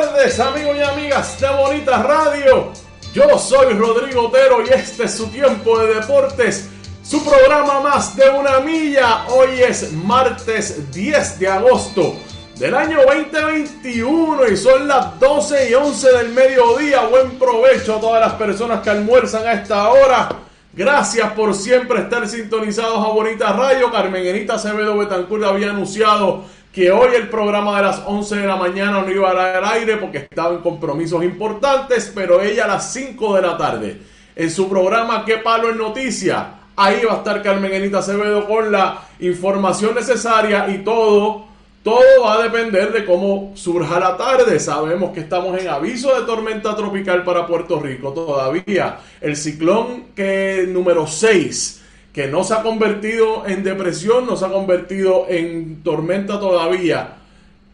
Amigos y amigas de Bonita Radio. Yo soy Rodrigo Otero y este es su tiempo de deportes, su programa más de una milla. Hoy es martes 10 de agosto del año 2021 y son las 12 y 11 del mediodía. Buen provecho a todas las personas que almuerzan a esta hora. Gracias por siempre estar sintonizados a Bonita Radio. Carmen Enita Acevedo Betancourt había anunciado que hoy el programa de las 11 de la mañana no iba a al aire porque estaba en compromisos importantes, pero ella a las 5 de la tarde, en su programa ¿Qué palo en noticia? Ahí va a estar Carmen Enita Acevedo con la información necesaria y todo, todo va a depender de cómo surja la tarde. Sabemos que estamos en aviso de tormenta tropical para Puerto Rico todavía. El ciclón que número 6 que no se ha convertido en depresión, no se ha convertido en tormenta todavía.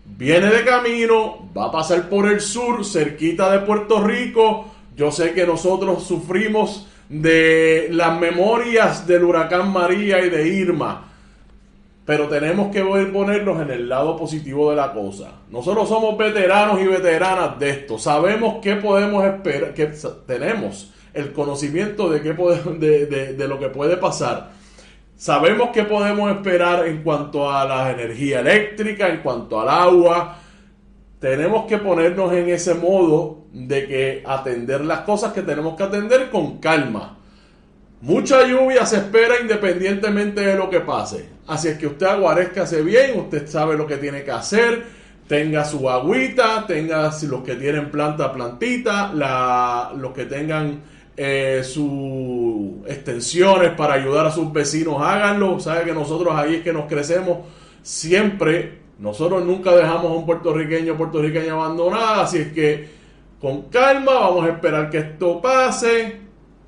Viene de camino, va a pasar por el sur, cerquita de Puerto Rico. Yo sé que nosotros sufrimos de las memorias del huracán María y de Irma, pero tenemos que ponernos en el lado positivo de la cosa. Nosotros somos veteranos y veteranas de esto, sabemos qué podemos esperar, que tenemos el conocimiento de, qué de, de, lo que puede pasar. Sabemos qué podemos esperar en cuanto a la energía eléctrica, en cuanto al agua. Tenemos que ponernos en ese modo de que atender las cosas que tenemos que atender con calma. Mucha lluvia se espera independientemente de lo que pase. Así es que usted aguarezcase bien, usted sabe lo que tiene que hacer, tenga su agüita, tenga los que tienen planta, plantita, la, los que tengan eh, sus extensiones para ayudar a sus vecinos, háganlo. Sabe que nosotros ahí es que nos crecemos siempre. Nosotros nunca dejamos a un puertorriqueño o puertorriqueña abandonada, así es que con calma vamos a esperar que esto pase,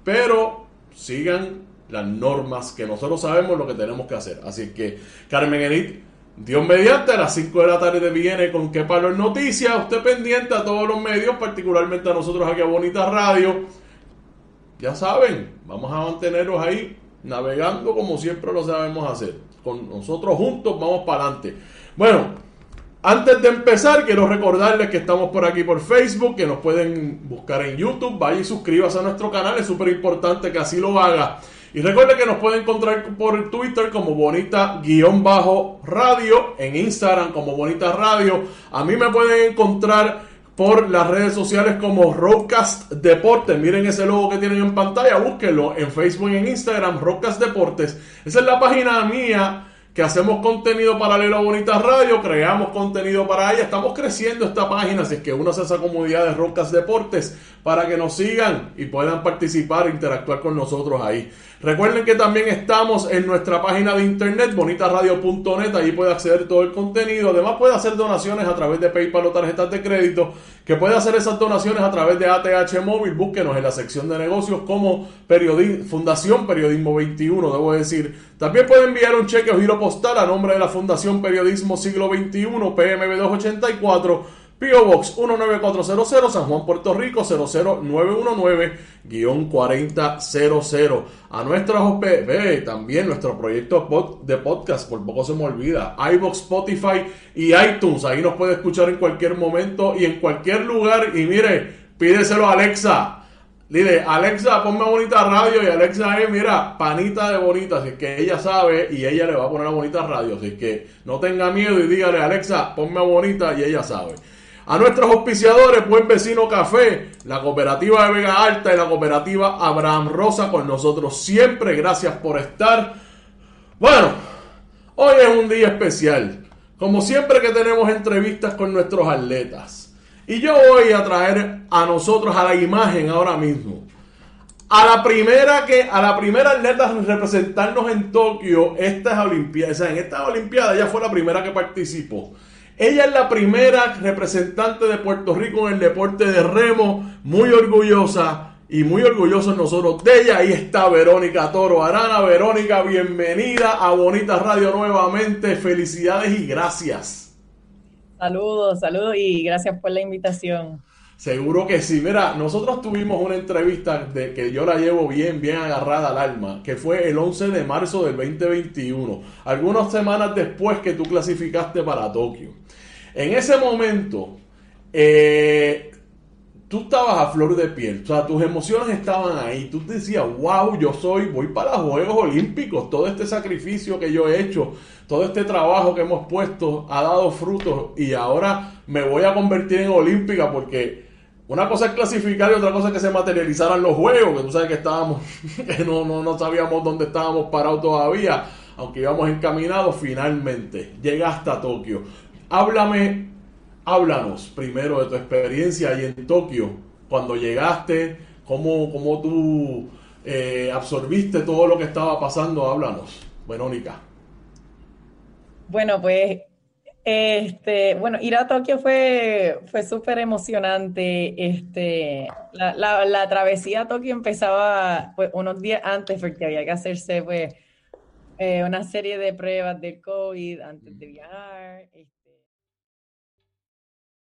pero sigan las normas que nosotros sabemos lo que tenemos que hacer. Así que Carmen Enit, Dios mediante, a las 5 de la tarde viene con qué palo en noticias. Usted pendiente a todos los medios, particularmente a nosotros aquí a Bonita Radio ya saben, vamos a mantenerlos ahí navegando como siempre lo sabemos hacer. Con nosotros juntos vamos para adelante. Bueno, antes de empezar, quiero recordarles que estamos por aquí por Facebook, que nos pueden buscar en YouTube. Vaya y suscríbase a nuestro canal, es súper importante que así lo haga. Y recuerde que nos pueden encontrar por Twitter como Bonita-Radio, en Instagram como Bonita Radio. A mí me pueden encontrar por las redes sociales como Roadcast Deportes. Miren ese logo que tienen en pantalla, búsquenlo en Facebook y en Instagram, Roadcast Deportes. Esa es la página mía que hacemos contenido paralelo a Bonita Radio, creamos contenido para ella, estamos creciendo esta página, así que uno hace esa comunidad de Roadcast Deportes para que nos sigan y puedan participar e interactuar con nosotros ahí. Recuerden que también estamos en nuestra página de internet, bonitasradio.net, allí puede acceder todo el contenido. Además puede hacer donaciones a través de PayPal o tarjetas de crédito, que puede hacer esas donaciones a través de ATH Móvil. Búsquenos en la sección de negocios como Fundación Periodismo 21, debo decir. También puede enviar un cheque o giro postal a nombre de la Fundación Periodismo Siglo XXI, PMB 284 P.O. Box 19400 San Juan, Puerto Rico 00919-4000. A nuestras OPB, también nuestro proyecto de podcast, por poco se me olvida, iBox, Spotify y iTunes. Ahí nos puede escuchar en cualquier momento y en cualquier lugar. Y mire, pídeselo a Alexa. Dile, Alexa, ponme bonita radio. Y Alexa es, mira, panita de bonita. Así que ella sabe y ella le va a poner a bonita radio. Así que no tenga miedo y dígale, Alexa, ponme bonita y ella sabe. A nuestros auspiciadores, Buen Vecino Café, la cooperativa de Vega Alta y la cooperativa Abraham Rosa con nosotros siempre. Gracias por estar. Bueno, hoy es un día especial. Como siempre que tenemos entrevistas con nuestros atletas. Y yo voy a traer a nosotros a la imagen ahora mismo. A la primera que, a la primera atleta representarnos en Tokio, estas Olimpiadas, en esta Olimpiada ella fue la primera que participó. Ella es la primera representante de Puerto Rico en el deporte de remo, muy orgullosa y muy orgullosos nosotros de ella. Ahí está Verónica Toro Arana. Verónica, bienvenida a Bonita Radio nuevamente. Felicidades y gracias. Saludos, saludos y gracias por la invitación. Seguro que sí. Mira, nosotros tuvimos una entrevista de que yo la llevo bien, bien agarrada al alma, que fue el 11 de marzo del 2021, algunas semanas después que tú clasificaste para Tokio. En ese momento, eh, tú estabas a flor de piel, o sea, tus emociones estaban ahí, tú decías, wow, yo soy, voy para los Juegos Olímpicos, todo este sacrificio que yo he hecho, todo este trabajo que hemos puesto ha dado frutos y ahora me voy a convertir en olímpica porque una cosa es clasificar y otra cosa es que se materializaran los juegos, que tú sabes que estábamos, que no, no, no sabíamos dónde estábamos parados todavía, aunque íbamos encaminados finalmente. Llega hasta Tokio. Háblame, háblanos primero de tu experiencia ahí en Tokio, cuando llegaste, cómo, cómo tú eh, absorbiste todo lo que estaba pasando, háblanos, Verónica. Bueno, pues este, bueno, ir a Tokio fue, fue súper emocionante. Este, la, la, travesía a Tokio empezaba pues, unos días antes porque había que hacerse pues, eh, una serie de pruebas del COVID antes de viajar.